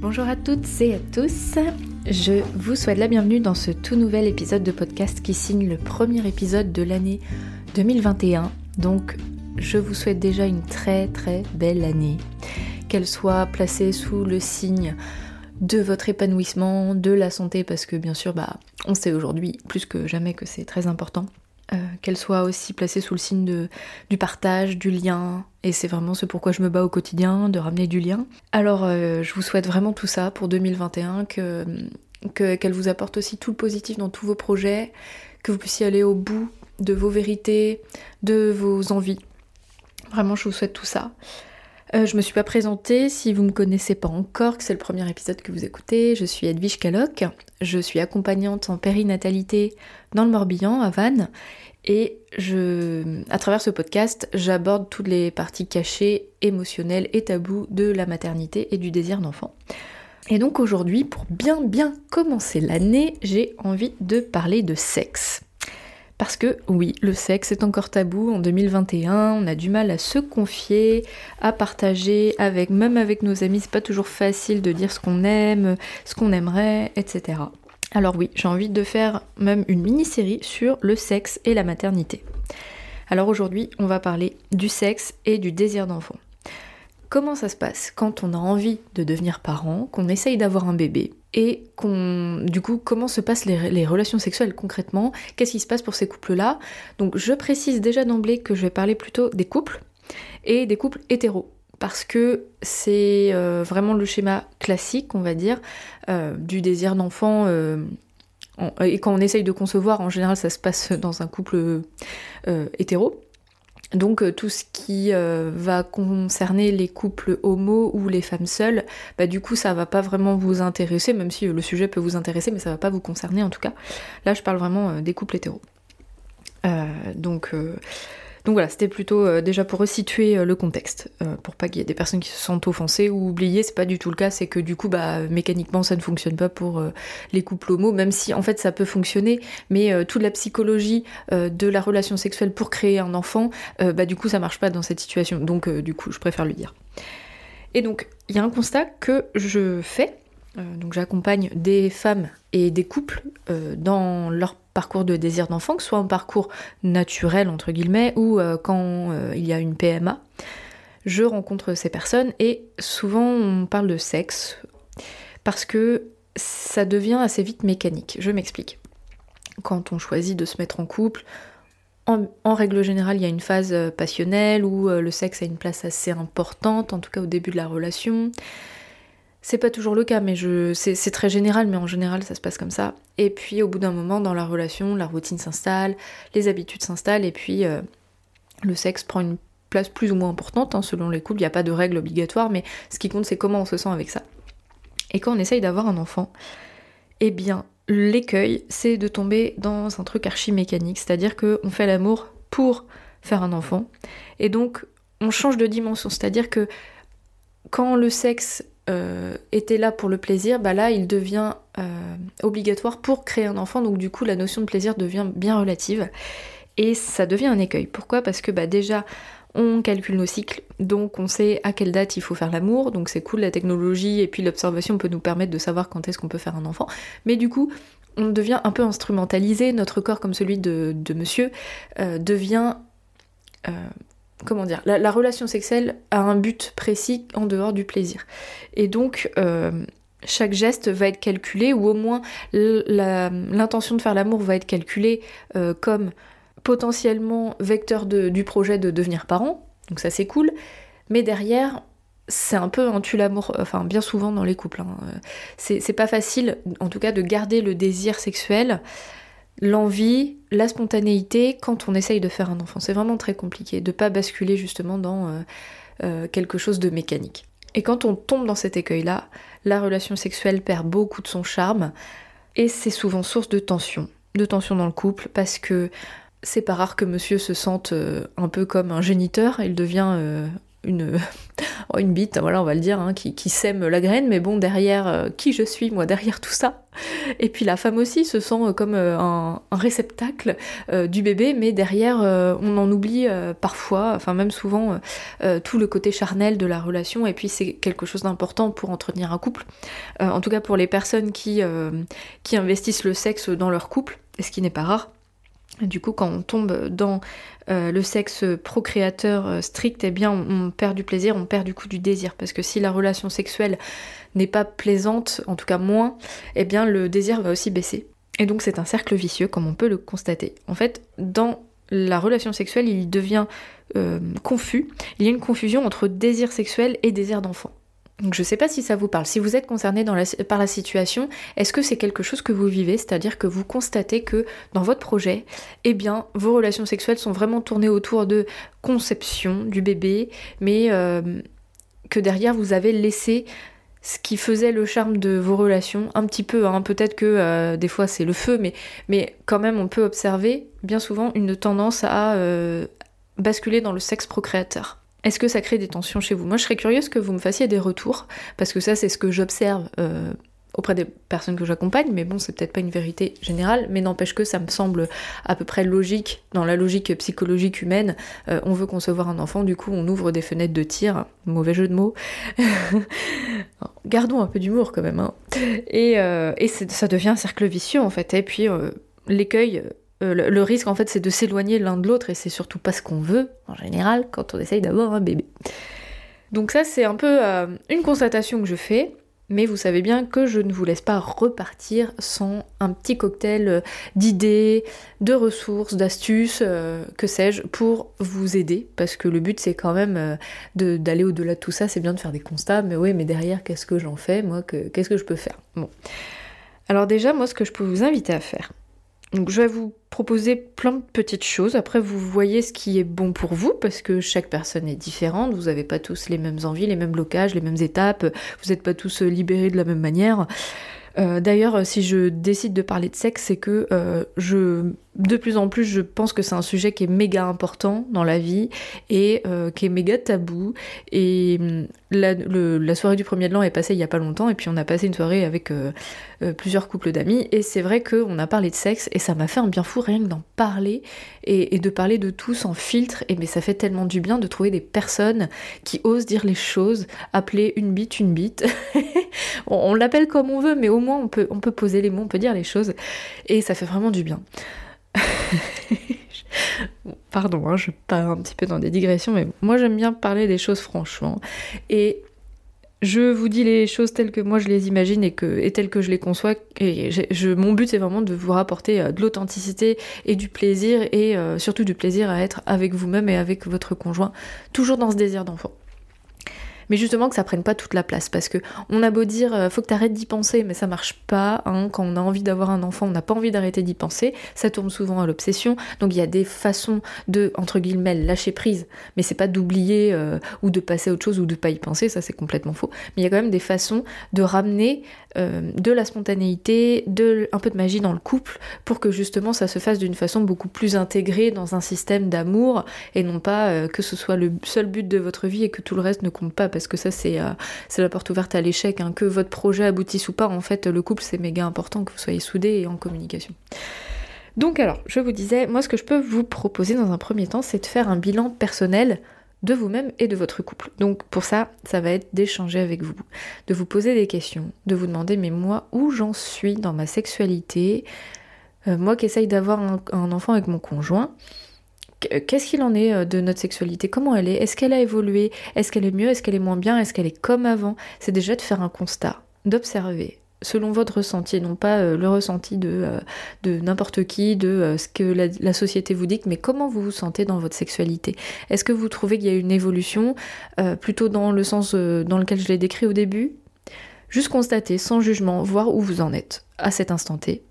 Bonjour à toutes et à tous, je vous souhaite la bienvenue dans ce tout nouvel épisode de podcast qui signe le premier épisode de l'année 2021. Donc je vous souhaite déjà une très très belle année, qu'elle soit placée sous le signe de votre épanouissement, de la santé, parce que bien sûr, bah, on sait aujourd'hui plus que jamais que c'est très important. Euh, qu'elle soit aussi placée sous le signe de, du partage, du lien, et c'est vraiment ce pourquoi je me bats au quotidien, de ramener du lien. Alors euh, je vous souhaite vraiment tout ça pour 2021, que qu'elle vous apporte aussi tout le positif dans tous vos projets, que vous puissiez aller au bout de vos vérités, de vos envies. Vraiment, je vous souhaite tout ça. Euh, je me suis pas présentée, si vous me connaissez pas encore, que c'est le premier épisode que vous écoutez, je suis Edwige Caloc, je suis accompagnante en périnatalité dans le Morbihan, à Vannes, et je, à travers ce podcast, j'aborde toutes les parties cachées, émotionnelles et tabous de la maternité et du désir d'enfant. Et donc aujourd'hui, pour bien bien commencer l'année, j'ai envie de parler de sexe. Parce que oui, le sexe est encore tabou en 2021, on a du mal à se confier, à partager avec, même avec nos amis, c'est pas toujours facile de dire ce qu'on aime, ce qu'on aimerait, etc. Alors oui, j'ai envie de faire même une mini-série sur le sexe et la maternité. Alors aujourd'hui, on va parler du sexe et du désir d'enfant. Comment ça se passe quand on a envie de devenir parent, qu'on essaye d'avoir un bébé et qu'on du coup comment se passent les, relations sexuelles concrètement, qu'est-ce qui se passe pour ces couples-là? Donc je précise déjà d'emblée que je vais parler plutôt des couples et des couples hétéros parce que c'est euh, vraiment le schéma classique, on va dire, euh, du désir d'enfant. Euh, et quand on essaye de concevoir, en général, ça se passe dans un couple hétéro. Donc tout ce qui va concerner les couples homo ou les femmes seules, bah du coup ça va pas vraiment vous intéresser, même si le sujet peut vous intéresser, mais ça va pas vous concerner en tout cas. Là je parle vraiment des couples hétéros. donc donc voilà, c'était plutôt euh, déjà pour resituer euh, le contexte, euh, pour pas qu'il y ait des personnes qui se sentent offensées ou oubliées, c'est pas du tout le cas, c'est que du coup, bah, mécaniquement, ça ne fonctionne pas pour les couples homo, même si en fait ça peut fonctionner, mais toute la psychologie de la relation sexuelle pour créer un enfant, bah du coup, ça marche pas dans cette situation, donc du coup, je préfère le dire. Et donc, il y a un constat que je fais, donc j'accompagne des femmes et des couples dans leur parcours de désir d'enfant, que ce soit un parcours naturel entre guillemets ou euh, quand euh, il y a une PMA. Je rencontre ces personnes et souvent on parle de sexe parce que ça devient assez vite mécanique. Je m'explique. Quand on choisit de se mettre en couple, en, règle générale, il y a une phase euh, passionnelle où le sexe a une place assez importante, en tout cas au début de la relation. C'est pas toujours le cas, mais je, c'est, très général, mais en général ça se passe comme ça. Et puis au bout d'un moment, dans la relation, la routine s'installe, les habitudes s'installent, et puis euh, le sexe prend une place plus ou moins importante hein, selon les couples. Il n'y a pas de règle obligatoire, mais ce qui compte c'est comment on se sent avec ça. Et quand on essaye d'avoir un enfant, eh bien l'écueil c'est de tomber dans un truc archi mécanique, c'est-à-dire qu'on fait l'amour pour faire un enfant, et donc on change de dimension, c'est-à-dire que quand le sexe euh, était là pour le plaisir, bah là il devient euh, obligatoire pour créer un enfant, donc du coup la notion de plaisir devient bien relative. Et ça devient un écueil. Pourquoi? Parce que bah déjà on calcule nos cycles, donc on sait à quelle date il faut faire l'amour, donc c'est cool la technologie et puis l'observation peut nous permettre de savoir quand est-ce qu'on peut faire un enfant, mais du coup on devient un peu instrumentalisé, notre corps comme celui de, monsieur euh, devient comment dire, la, relation sexuelle a un but précis en dehors du plaisir. Et donc, euh, chaque geste va être calculé, ou au moins l'intention de faire l'amour va être calculée euh, comme potentiellement vecteur du projet de devenir parent. Donc ça c'est cool. Mais derrière, c'est un peu un tue-l'amour, enfin bien souvent dans les couples. Hein. C'est pas facile, en tout cas, de garder le désir sexuel l'envie, la spontanéité quand on essaye de faire un enfant. C'est vraiment très compliqué de pas basculer justement dans euh, euh, quelque chose de mécanique. Et quand on tombe dans cet écueil-là, la relation sexuelle perd beaucoup de son charme et c'est souvent source de tension, de tension dans le couple parce que c'est pas rare que monsieur se sente euh, un peu comme un géniteur, il devient une, une bite, voilà on va le dire, hein, qui, qui, sème la graine, mais bon derrière qui je suis moi derrière tout ça? Et puis la femme aussi se sent comme un, réceptacle du bébé, mais derrière, on en oublie parfois, enfin même souvent, tout le côté charnel de la relation. Et puis c'est quelque chose d'important pour entretenir un couple. en tout cas pour les personnes qui, qui investissent le sexe dans leur couple, ce qui n'est pas rare. Du coup, quand on tombe dans euh, le sexe procréateur euh, strict, eh bien, on, perd du plaisir, on perd du coup du désir. Parce que si la relation sexuelle n'est pas plaisante, en tout cas moins, eh bien, le désir va aussi baisser. Et donc, c'est un cercle vicieux, comme on peut le constater. En fait, dans la relation sexuelle, il devient euh, confus. Il y a une confusion entre désir sexuel et désir d'enfant. Donc je ne sais pas si ça vous parle. Si vous êtes concerné par la situation, est-ce que c'est quelque chose que vous vivez? C'est-à-dire que vous constatez que dans votre projet, eh bien, vos relations sexuelles sont vraiment tournées autour de conception du bébé, mais euh, que derrière vous avez laissé ce qui faisait le charme de vos relations, un petit peu, hein. peut-être que euh, des fois c'est le feu, mais, quand même on peut observer bien souvent une tendance à euh, basculer dans le sexe procréateur. Est-ce que ça crée des tensions chez vous? Moi, je serais curieuse que vous me fassiez des retours, parce que ça, c'est ce que j'observe euh, auprès des personnes que j'accompagne, mais bon, c'est peut-être pas une vérité générale, mais n'empêche que ça me semble à peu près logique, dans la logique psychologique humaine. Euh, on veut concevoir un enfant, du coup, on ouvre des fenêtres de tir, mauvais jeu de mots. Gardons un peu d'humour quand même. Hein. Et, euh, et ça devient un cercle vicieux, en fait. Et puis, l'écueil euh, le, risque en fait c'est de s'éloigner l'un de l'autre et c'est surtout pas ce qu'on veut en général quand on essaye d'avoir un bébé. Donc ça c'est un peu euh, une constatation que je fais, mais vous savez bien que je ne vous laisse pas repartir sans un petit cocktail euh, d'idées, de ressources, d'astuces, que sais-je, pour vous aider, parce que le but c'est quand même d'aller au-delà de tout ça, c'est bien de faire des constats, mais oui mais derrière qu'est-ce que j'en fais, moi qu'est-ce que je peux faire? Bon. Alors déjà moi ce que je peux vous inviter à faire, donc je vais vous proposer plein de petites choses. Après, vous voyez ce qui est bon pour vous, parce que chaque personne est différente. Vous n'avez pas tous les mêmes envies, les mêmes blocages, les mêmes étapes. Vous n'êtes pas tous libérés de la même manière. Euh, d'ailleurs, si je décide de parler de sexe, c'est que euh, je, de plus en plus, je pense que c'est un sujet qui est méga important dans la vie et euh, qui est méga tabou. Et la, soirée du premier de l'an est passée il y a pas longtemps, et puis on a passé une soirée avec plusieurs couples d'amis, et c'est vrai qu'on a parlé de sexe, et ça m'a fait un bien fou rien que d'en parler et, de parler de tout sans filtre. Et mais ça fait tellement du bien de trouver des personnes qui osent dire les choses, appeler une bite une bite. on, l'appelle comme on veut, mais au moins on peut, on peut poser les mots, on peut dire les choses, et ça fait vraiment du bien. Pardon, hein, je pars un petit peu dans des digressions, mais moi j'aime bien parler des choses franchement. Et je vous dis les choses telles que moi je les imagine et, que, telles que je les conçois. Et mon but c'est vraiment de vous rapporter euh, de l'authenticité et du plaisir et euh, surtout du plaisir à être avec vous-même et avec votre conjoint, toujours dans ce désir d'enfant mais justement que ça prenne pas toute la place parce que on a beau dire euh, faut que tu arrêtes d'y penser mais ça marche pas hein. quand on a envie d'avoir un enfant on n'a pas envie d'arrêter d'y penser ça tourne souvent à l'obsession donc il y a des façons de entre guillemets lâcher prise mais c'est pas d'oublier euh, ou de passer à autre chose ou de pas y penser ça c'est complètement faux mais il y a quand même des façons de ramener euh, de la spontanéité de un peu de magie dans le couple pour que justement ça se fasse d'une façon beaucoup plus intégrée dans un système d'amour et non pas que ce soit le seul but de votre vie et que tout le reste ne compte pas que ça euh, c'est la porte ouverte à l'échec, hein. que votre projet aboutisse ou pas, en fait le couple c'est méga important que vous soyez soudés et en communication. Donc alors, je vous disais, moi ce que je peux vous proposer dans un premier temps, c'est de faire un bilan personnel de vous-même et de votre couple. Donc pour ça, ça va être d'échanger avec vous, de vous poser des questions, de vous demander mais moi où j'en suis dans ma sexualité, euh, moi qui essaye d'avoir un, enfant avec mon conjoint, Qu'est-ce qu'il en est euh, de notre sexualité? Comment elle est? Est-ce qu'elle a évolué? Est-ce qu'elle est mieux? Est-ce qu'elle est moins bien? Est-ce qu'elle est comme avant? C'est déjà de faire un constat, d'observer selon votre ressenti, non pas euh, le ressenti euh, de n'importe qui, de ce que la, société vous dit, mais comment vous vous sentez dans votre sexualité? Est-ce que vous trouvez qu'il y a une évolution, plutôt dans le sens dans lequel je l'ai décrit au début? Juste constater, sans jugement, voir où vous en êtes à cet instant T,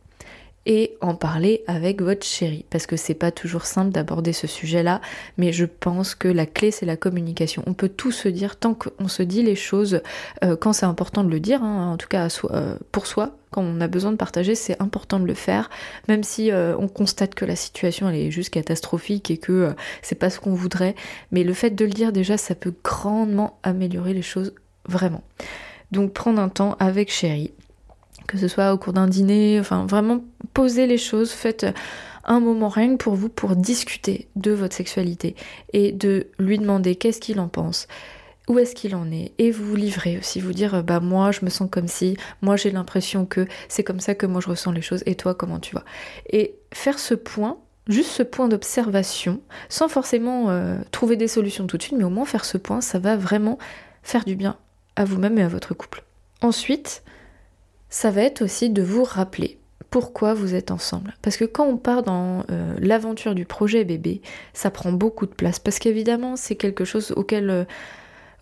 et en parler avec votre chéri parce que c'est pas toujours simple d'aborder ce sujet-là mais je pense que la clé c'est la communication. On peut tout se dire tant qu'on se dit les choses euh, quand c'est important de le dire hein, en tout cas euh, pour soi quand on a besoin de partager c'est important de le faire. Même si euh, on constate que la situation elle est juste catastrophique et que c'est pas ce qu'on voudrait. Mais le fait de le dire déjà ça peut grandement améliorer les choses vraiment. Donc prendre un temps avec chéri que ce soit au cours d'un dîner, enfin vraiment posez les choses, faites un moment rien que pour vous pour discuter de votre sexualité et de lui demander qu'est-ce qu'il en pense, où est-ce qu'il en est et vous vous livrez aussi, vous dire bah moi je me sens comme si, moi j'ai l'impression que c'est comme ça que moi je ressens les choses et toi comment tu vas. Et faire ce point, juste ce point d'observation, sans forcément euh, trouver des solutions tout de suite, mais au moins faire ce point, ça va vraiment faire du bien à vous-même et à votre couple. Ensuite, ça va être aussi de vous rappeler pourquoi vous êtes ensemble. Parce que quand on part dans euh, l'aventure du projet bébé, ça prend beaucoup de place. Parce qu'évidemment, c'est quelque chose auquel, euh,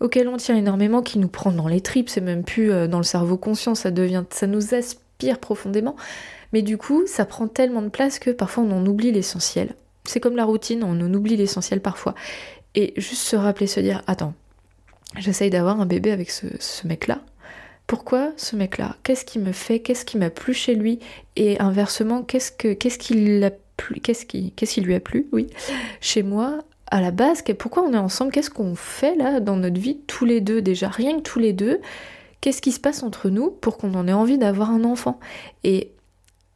on tient énormément, qui nous prend dans les tripes, c'est même plus euh, dans le cerveau conscient, ça devient, ça nous aspire profondément. Mais du coup, ça prend tellement de place que parfois on en oublie l'essentiel. C'est comme la routine, on en oublie l'essentiel parfois. Et juste se rappeler, se dire, attends, j'essaye d'avoir un bébé avec ce mec-là, pourquoi ce mec-là? Qu'est-ce qui me fait? Qu'est-ce qui m'a plu chez lui? Et inversement, qu'est-ce que qu'est-ce qui plu Qu'est-ce qui qu'est-ce qui lui a plu Oui, chez moi. À la base, pourquoi on est ensemble? Qu'est-ce qu'on fait là dans notre vie tous les deux déjà Rien que tous les deux, qu'est-ce qui se passe entre nous pour qu'on en ait envie d'avoir un enfant? Et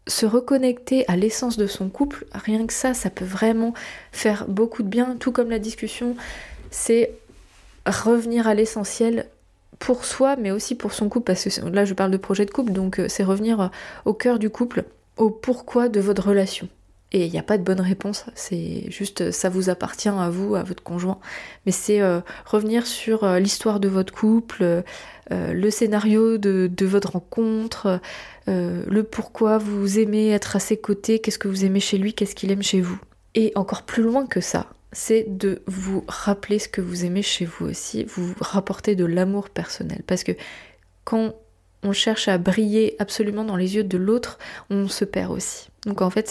se reconnecter à l'essence de son couple, rien que ça, ça peut vraiment faire beaucoup de bien, tout comme la discussion, c'est revenir à l'essentiel pour soi, mais aussi pour son couple, parce que là je parle de projet de couple, donc euh, c'est revenir euh, au cœur du couple, au pourquoi de votre relation. Et il n'y a pas de bonne réponse, c'est juste euh, ça vous appartient à vous, à votre conjoint. Mais c'est revenir sur l'histoire de votre couple, le scénario de, de votre rencontre, le pourquoi vous aimez être à ses côtés, qu'est-ce que vous aimez chez lui, qu'est-ce qu'il aime chez vous. Et encore plus loin que ça, c'est de vous rappeler ce que vous aimez chez vous aussi, vous rapporter de l'amour personnel. Parce que quand on cherche à briller absolument dans les yeux de l'autre, on se perd aussi. Donc en fait,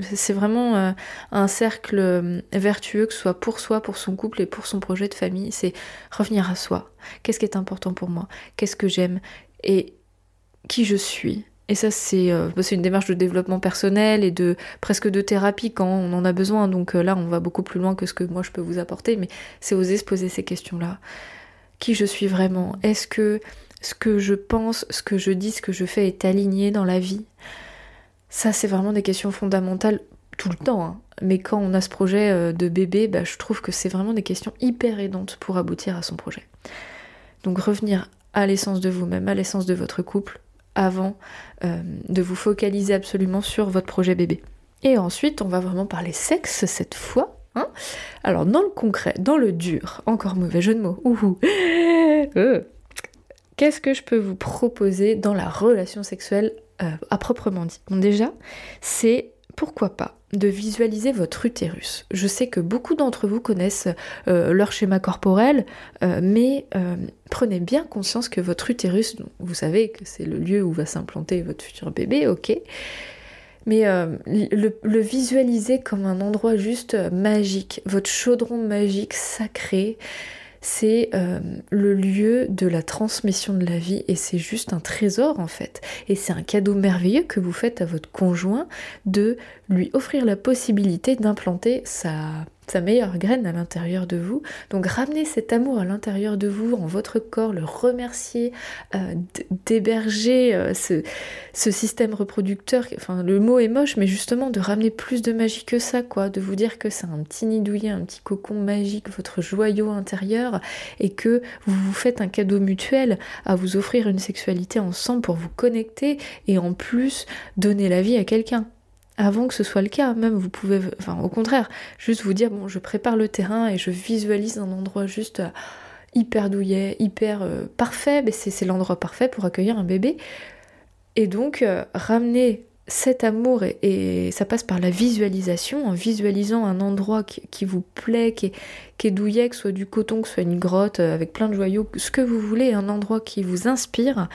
c'est vraiment euh, un cercle euh, vertueux, que ce soit pour soi, pour son couple et pour son projet de famille. C'est revenir à soi. Qu'est-ce qui est important pour moi? Qu'est-ce que j'aime? Et qui je suis? Et ça, euh, bah, c'est une démarche de développement personnel et de presque de thérapie quand on en a besoin. Donc euh, là, on va beaucoup plus loin que ce que moi je peux vous apporter, mais c'est oser se poser ces questions-là. Qui je suis vraiment? Est-ce que ce que je pense, ce que je dis, ce que je fais est aligné dans la vie? Ça, c'est vraiment des questions fondamentales tout le temps. Hein. Mais quand on a ce projet euh, de bébé, bah, je trouve que c'est vraiment des questions hyper aidantes pour aboutir à son projet. Donc revenir à l'essence de vous-même, à l'essence de votre couple, avant euh, de vous focaliser absolument sur votre projet bébé. Et ensuite, on va vraiment parler sexe cette fois. Hein Alors, dans le concret, dans le dur, encore mauvais jeu de mots, euh. qu'est-ce que je peux vous proposer dans la relation sexuelle euh, à proprement dit? Bon, déjà, c'est pourquoi pas de visualiser votre utérus. Je sais que beaucoup d'entre vous connaissent euh, leur schéma corporel, euh, mais euh, prenez bien conscience que votre utérus, vous savez que c'est le lieu où va s'implanter votre futur bébé, ok mais le, visualiser comme un endroit juste magique, votre chaudron magique, sacré, c'est le lieu de la transmission de la vie et c'est juste un trésor en fait. Et c'est un cadeau merveilleux que vous faites à votre conjoint de lui offrir la possibilité d'implanter sa meilleure graine à l'intérieur de vous. Donc ramener cet amour à l'intérieur de vous, en votre corps, le remercier, euh, d'héberger euh, ce, système reproducteur. Enfin, le mot est moche, mais justement de ramener plus de magie que ça, quoi. De vous dire que c'est un petit nid douillet, un petit cocon magique, votre joyau intérieur, et que vous vous faites un cadeau mutuel à vous offrir une sexualité ensemble pour vous connecter et en plus donner la vie à quelqu'un avant que ce soit le cas. Même vous pouvez, enfin au contraire, juste vous dire bon, je prépare le terrain et je visualise un endroit juste euh, hyper douillet, hyper euh, parfait, mais c'est l'endroit parfait pour accueillir un bébé. Et donc euh, ramener cet amour et, ça passe par la visualisation, en visualisant un endroit qui, vous plaît, qui qui est douillet, que ce soit du coton, que ce soit une grotte avec plein de joyaux, ce que vous voulez, un endroit qui vous inspire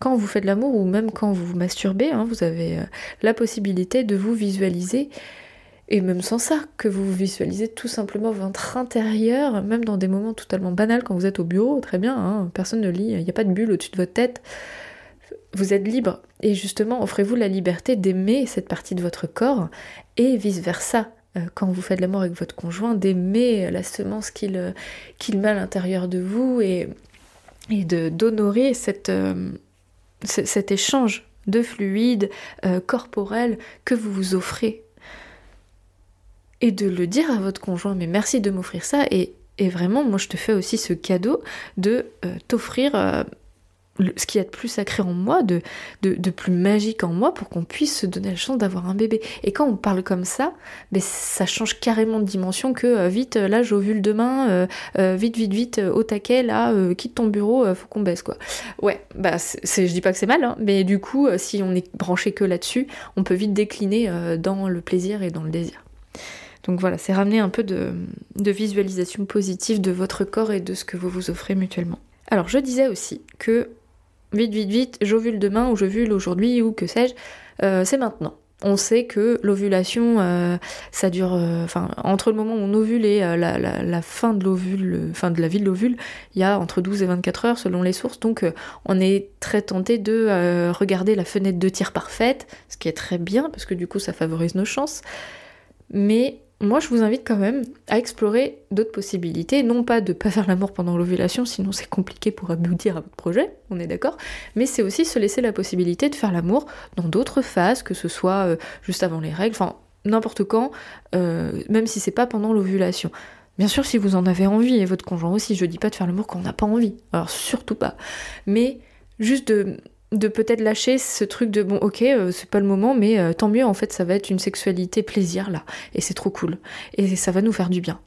quand vous faites l'amour ou même quand vous vous masturbez, hein, vous avez euh, la possibilité de vous visualiser, et même sans ça, que vous visualisez tout simplement votre intérieur, même dans des moments totalement banals quand vous êtes au bureau, très bien, hein, personne ne lit, il n'y a pas de bulle au-dessus de votre tête, vous êtes libre, et justement offrez-vous la liberté d'aimer cette partie de votre corps, et vice-versa euh, quand vous faites l'amour avec votre conjoint, d'aimer la semence qu'il euh, qu'il met à l'intérieur de vous et, et d'honorer cette, cet échange de fluide euh, corporel que vous vous offrez. Et de le dire à votre conjoint, mais merci de m'offrir ça, et, vraiment, moi je te fais aussi ce cadeau de euh, t'offrir euh, ce qu'il y a de plus sacré en moi, de, de, plus magique en moi pour qu'on puisse se donner la chance d'avoir un bébé. Et quand on parle comme ça, ben, ça change carrément de dimension que euh, vite, euh, là j'ovule demain, euh, vite, vite, vite, au taquet, là, quitte ton bureau, faut qu'on baisse quoi. Ouais, bah c'est, je dis pas que c'est mal, hein, mais du coup, si on est branché que là-dessus, on peut vite décliner dans le plaisir et dans le désir. Donc voilà, c'est ramener un peu de, de visualisation positive de votre corps et de ce que vous vous offrez mutuellement. Alors je disais aussi que vite, vite, vite, j'ovule demain ou j'ovule aujourd'hui ou que sais-je, euh, c'est maintenant. On sait que l'ovulation, euh, ça dure, euh, enfin, entre le moment où on ovule et la, fin de fin de la vie de l'ovule, il y a entre 12 et 24 heures selon les sources. Donc, on est très tenté de regarder la fenêtre de tir parfaite, ce qui est très bien parce que du coup, ça favorise nos chances. Mais moi je vous invite quand même à explorer d'autres possibilités, non pas de pas faire l'amour pendant l'ovulation, sinon c'est compliqué pour aboutir à votre projet, on est d'accord, mais c'est aussi se laisser la possibilité de faire l'amour dans d'autres phases, que ce soit euh, juste avant les règles, enfin n'importe quand, euh, même si c'est pas pendant l'ovulation. Bien sûr, si vous en avez envie, et votre conjoint aussi, je dis pas de faire l'amour quand on n'a pas envie, alors surtout pas, mais juste de, de peut-être lâcher ce truc de bon ok euh, c'est pas le moment mais euh, tant mieux en fait ça va être une sexualité plaisir là. Et c'est trop cool. Et ça va nous faire du bien.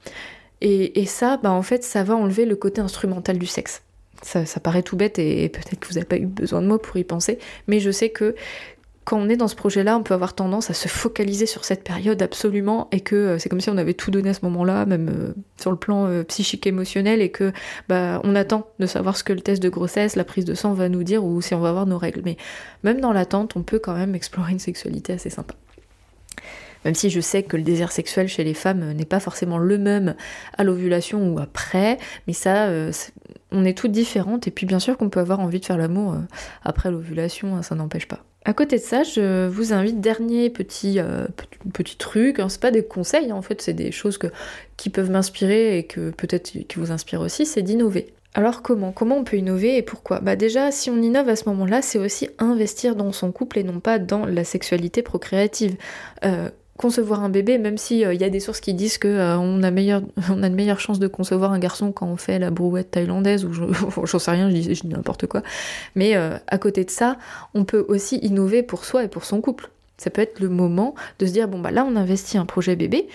Et, ça bah en fait ça va enlever le côté instrumental du sexe. Ça, paraît tout bête et, peut-être que vous n'avez pas eu besoin de mots pour y penser mais je sais que quand on est dans ce projet-là, on peut avoir tendance à se focaliser sur cette période absolument et que euh, c'est comme si on avait tout donné à ce moment-là, même euh, sur le plan euh, psychique émotionnel, et que bah on attend de savoir ce que le test de grossesse, la prise de sang va nous dire ou si on va avoir nos règles. Mais même dans l'attente, on peut quand même explorer une sexualité assez sympa. Même si je sais que le désir sexuel chez les femmes n'est pas forcément le même à l'ovulation ou après, mais ça, on est toutes différentes. Et puis bien sûr qu'on peut avoir envie de faire l'amour après l'ovulation, hein, ça n'empêche pas. À côté de ça, je vous invite, dernier petit, euh, petit, truc, hein, c'est pas des conseils, hein, en fait, c'est des choses qui peuvent m'inspirer et que peut-être qui vous inspirent aussi, c'est d'innover. Alors comment? Comment on peut innover et pourquoi? Bah déjà, si on innove à ce moment-là, c'est aussi investir dans son couple et non pas dans la sexualité procréative. Euh, concevoir un bébé, même s'il il euh, y a des sources qui disent que euh, on, a meilleur, a de meilleures chances de concevoir un garçon quand on fait la brouette thaïlandaise, ou j'en sais rien, je dis, n'importe quoi. Mais euh, à côté de ça, on peut aussi innover pour soi et pour son couple. Ça peut être le moment de se dire, bon bah là on investit un projet bébé,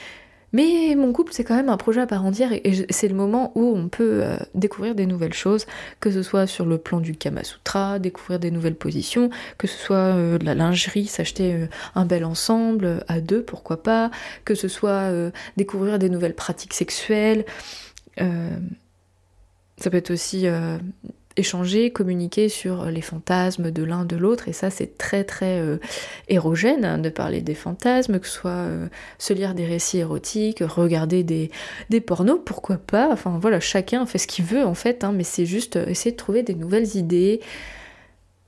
mais mon couple, c'est quand même un projet à part entière et c'est le moment où on peut euh, découvrir des nouvelles choses, que ce soit sur le plan du Kama Sutra, découvrir des nouvelles positions, que ce soit euh, de la lingerie, s'acheter euh, un bel ensemble à deux, pourquoi pas, que ce soit découvrir des nouvelles pratiques sexuelles. ça peut être aussi échanger, communiquer sur les fantasmes de l'un de l'autre, et ça c'est très très euh, érogène hein, de parler des fantasmes, que ce soit euh, se lire des récits érotiques, regarder des, pornos, pourquoi pas, enfin voilà, chacun fait ce qu'il veut en fait, hein, mais c'est juste euh, essayer de trouver des nouvelles idées,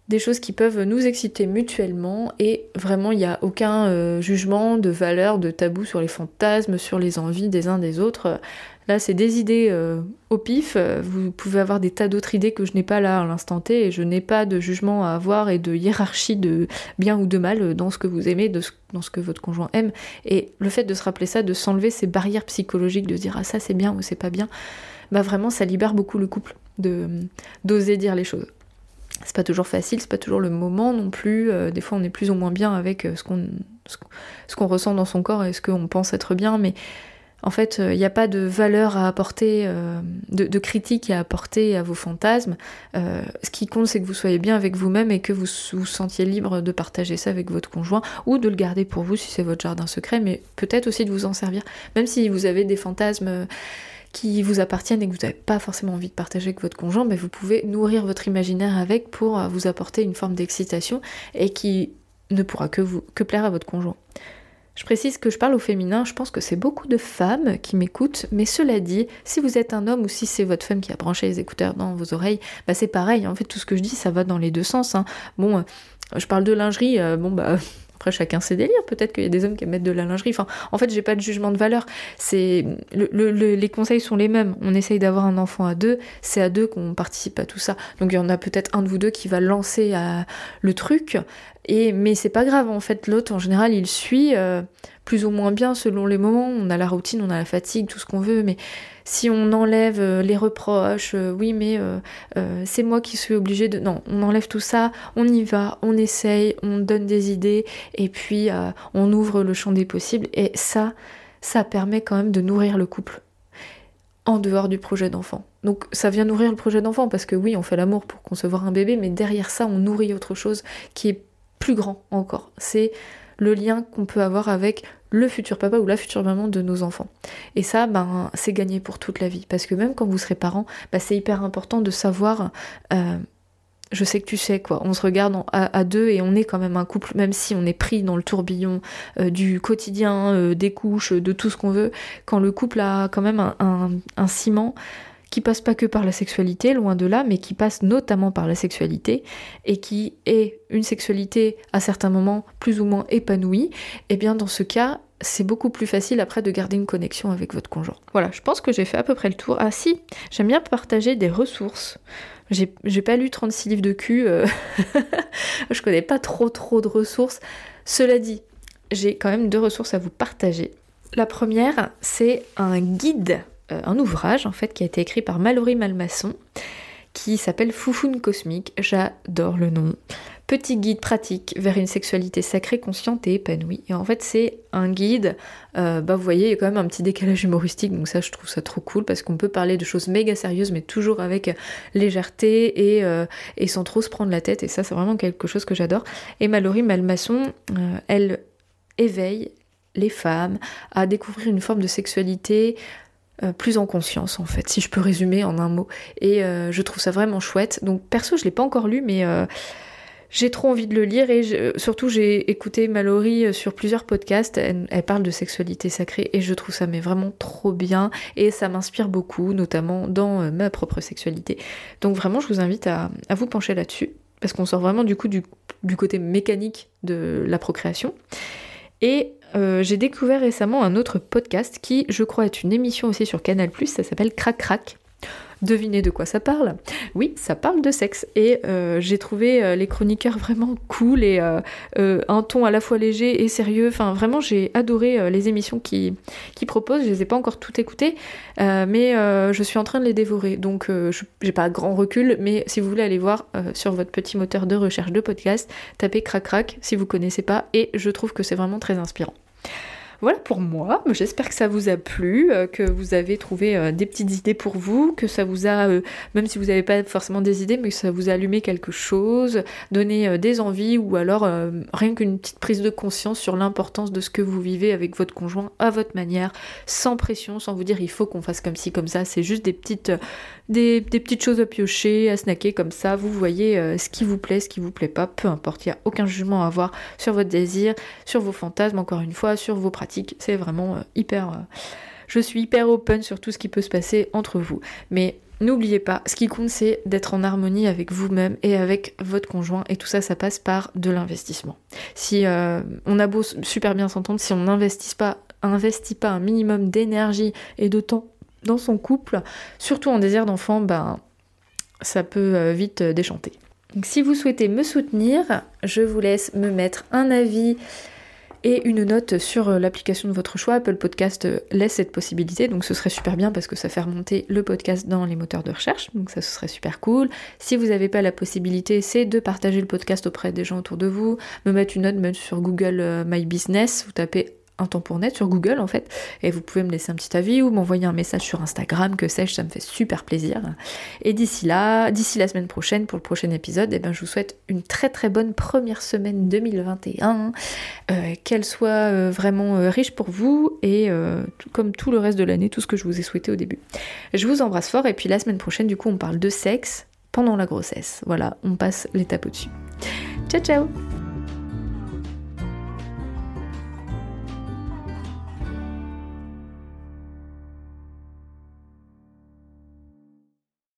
des choses qui peuvent nous exciter mutuellement. Et vraiment il n'y a aucun jugement de valeur, de tabou sur les fantasmes, sur les envies des uns des autres. Là, c'est des idées euh, au pif. Vous pouvez avoir des tas d'autres idées que je n'ai pas là à l'instant T et je n'ai pas de jugement à avoir et de hiérarchie de bien ou de mal dans ce que vous aimez, dans ce que votre conjoint aime. Et le fait de se rappeler ça, de s'enlever ces barrières psychologiques, de se dire ah ça c'est bien ou c'est pas bien, bah vraiment ça libère beaucoup le couple de d'oser dire les choses. C'est pas toujours facile, c'est pas toujours le moment non plus. Euh, des fois on est plus ou moins bien avec euh, ce qu'on ce qu'on ressent dans son corps et ce qu'on pense être bien, mais en fait, il euh, n'y a pas de valeur à apporter, euh, de, critique à apporter à vos fantasmes. Euh, ce qui compte, c'est que vous soyez bien avec vous-même et que vous vous sentiez libre de partager ça avec votre conjoint ou de le garder pour vous si c'est votre jardin secret, mais peut-être aussi de vous en servir. Même si vous avez des fantasmes qui vous appartiennent et que vous n'avez pas forcément envie de partager avec votre conjoint, mais vous pouvez nourrir votre imaginaire avec pour vous apporter une forme d'excitation et qui ne pourra que, vous, que plaire à votre conjoint. Je précise que je parle au féminin, je pense que c'est beaucoup de femmes qui m'écoutent, mais cela dit, si vous êtes un homme ou si c'est votre femme qui a branché les écouteurs dans vos oreilles, bah c'est pareil, en fait tout ce que je dis ça va dans les deux sens. Hein. Bon, euh, je parle de lingerie, euh, bon bah Après, chacun ses délires. Peut-être qu'il y a des hommes qui mettre de la lingerie. Enfin, en fait, j'ai pas de jugement de valeur. Les conseils sont les mêmes. On essaye d'avoir un enfant à deux. C'est à deux qu'on participe à tout ça. Donc, il y en a peut-être un de vous deux qui va lancer euh, le truc. Mais c'est pas grave. En fait, l'autre, en général, il suit euh, plus ou moins bien selon les moments. On a la routine, on a la fatigue, tout ce qu'on veut. Mais si on enlève euh, les reproches, euh, oui mais c'est moi qui suis obligée de... Non, on enlève tout ça, on y va, on essaye, on donne des idées et puis on ouvre le champ des possibles et ça, ça permet quand même de nourrir le couple en dehors du projet d'enfant. Donc ça vient nourrir le projet d'enfant parce que oui, on fait l'amour pour concevoir un bébé, mais derrière ça, on nourrit autre chose qui est plus grand encore. C'est le lien qu'on peut avoir avec le futur papa ou la future maman de nos enfants. Et ça, ben, c'est gagné pour toute la vie. Parce que même quand vous serez parent, ben, c'est hyper important de savoir... Euh, je sais que tu sais quoi, on se regarde à, deux et on est quand même un couple, même si on est pris dans le tourbillon euh, du quotidien, euh, des couches, de tout ce qu'on veut, quand le couple a quand même un ciment, qui passe pas que par la sexualité, loin de là, mais qui passe notamment par la sexualité, et qui est une sexualité à certains moments plus ou moins épanouie, et eh bien dans ce cas, c'est beaucoup plus facile après de garder une connexion avec votre conjoint. Voilà, je pense que j'ai fait à peu près le tour. Ah si, j'aime bien partager des ressources. J'ai pas lu 36 livres de cul, euh, je connais pas trop trop de ressources. Cela dit, j'ai quand même deux ressources à vous partager. La première, c'est un guide un ouvrage en fait qui a été écrit par Mallory Malmasson qui s'appelle Foufoune cosmique. J'adore le nom. Petit guide pratique vers une sexualité sacrée, consciente et épanouie. Et en fait, c'est un guide. Euh, bah, vous voyez, il y a quand même un petit décalage humoristique, donc ça, je trouve ça trop cool parce qu'on peut parler de choses méga sérieuses, mais toujours avec légèreté et, euh, et sans trop se prendre la tête. Et ça, c'est vraiment quelque chose que j'adore. Et Mallory Malmasson, elle éveille les femmes à découvrir une forme de sexualité euh, plus en conscience en fait, si je peux résumer en un mot. Et euh, je trouve ça vraiment chouette. Donc perso, je l'ai pas encore lu, mais euh, j'ai trop envie de le lire et surtout j'ai écouté Mallory sur plusieurs podcasts. Elle, parle de sexualité sacrée et je trouve ça mais vraiment trop bien et ça m'inspire beaucoup, notamment dans ma propre sexualité. Donc vraiment, je vous invite à, vous pencher là-dessus parce qu'on sort vraiment du coup du côté mécanique de la procréation. Et euh, j'ai découvert récemment un autre podcast qui, je crois, est une émission aussi sur Canal+, ça s'appelle Crac Crac. Devinez de quoi ça parle Oui, ça parle de sexe. Et euh, j'ai trouvé euh, les chroniqueurs vraiment cool et un ton à la fois léger et sérieux. Enfin, vraiment, j'ai adoré les émissions qui, qui proposent. Je les ai pas encore toutes écoutées, mais je suis en train de les dévorer. Donc, j'ai pas grand recul, mais si vous voulez aller voir sur votre petit moteur de recherche de podcast, tapez crac crac si vous connaissez pas. Et je trouve que c'est vraiment très inspirant. Voilà pour moi. J'espère que ça vous a plu, euh, que vous avez trouvé euh, des petites idées pour vous, que ça vous a, euh, même si vous n'avez pas forcément des idées, mais que ça vous a allumé quelque chose, donné des envies ou alors rien qu'une petite prise de conscience sur l'importance de ce que vous vivez avec votre conjoint à votre manière, sans pression, sans vous dire il faut qu'on fasse comme ci, comme ça. C'est juste des petites, des, petites choses à piocher, à snacker comme ça. Vous voyez ce qui vous plaît, ce qui vous plaît pas, peu importe. Il n'y a aucun jugement à avoir sur votre désir, sur vos fantasmes, encore une fois, sur vos pratiques c'est vraiment euh, hyper... Euh, je suis hyper open sur tout ce qui peut se passer entre vous. Mais n'oubliez pas, ce qui compte c'est d'être en harmonie avec vous-même et avec votre conjoint. Et tout ça, ça passe par de l'investissement. Si euh, on a beau super bien s'entendre, si on n'investit pas, un minimum d'énergie et de temps dans son couple, surtout en désir d'enfant, ben ça peut vite déchanter. Donc si vous souhaitez me soutenir, je vous laisse me mettre un avis et une note sur euh, l'application de votre choix. Apple Podcast euh, laisse cette possibilité, donc ce serait super bien parce que ça fait remonter le podcast dans les moteurs de recherche, donc ça serait super cool. Si vous n'avez pas la possibilité, c'est de partager le podcast auprès des gens autour de vous, me mettre une note même sur Google euh, My Business, vous tapez un temps pour net sur Google en fait, et vous pouvez me laisser un petit avis ou m'envoyer un message sur Instagram, que sais-je, ça me fait super plaisir. Et d'ici là, d'ici la semaine prochaine pour le prochain épisode, eh ben, je vous souhaite une très très bonne première semaine 2021, euh, qu'elle soit euh, vraiment euh, riche pour vous et comme tout le reste de l'année, tout ce que je vous ai souhaité au début. Je vous embrasse fort et puis la semaine prochaine, du coup, on parle de sexe pendant la grossesse. Voilà, on passe l'étape au-dessus. Ciao ciao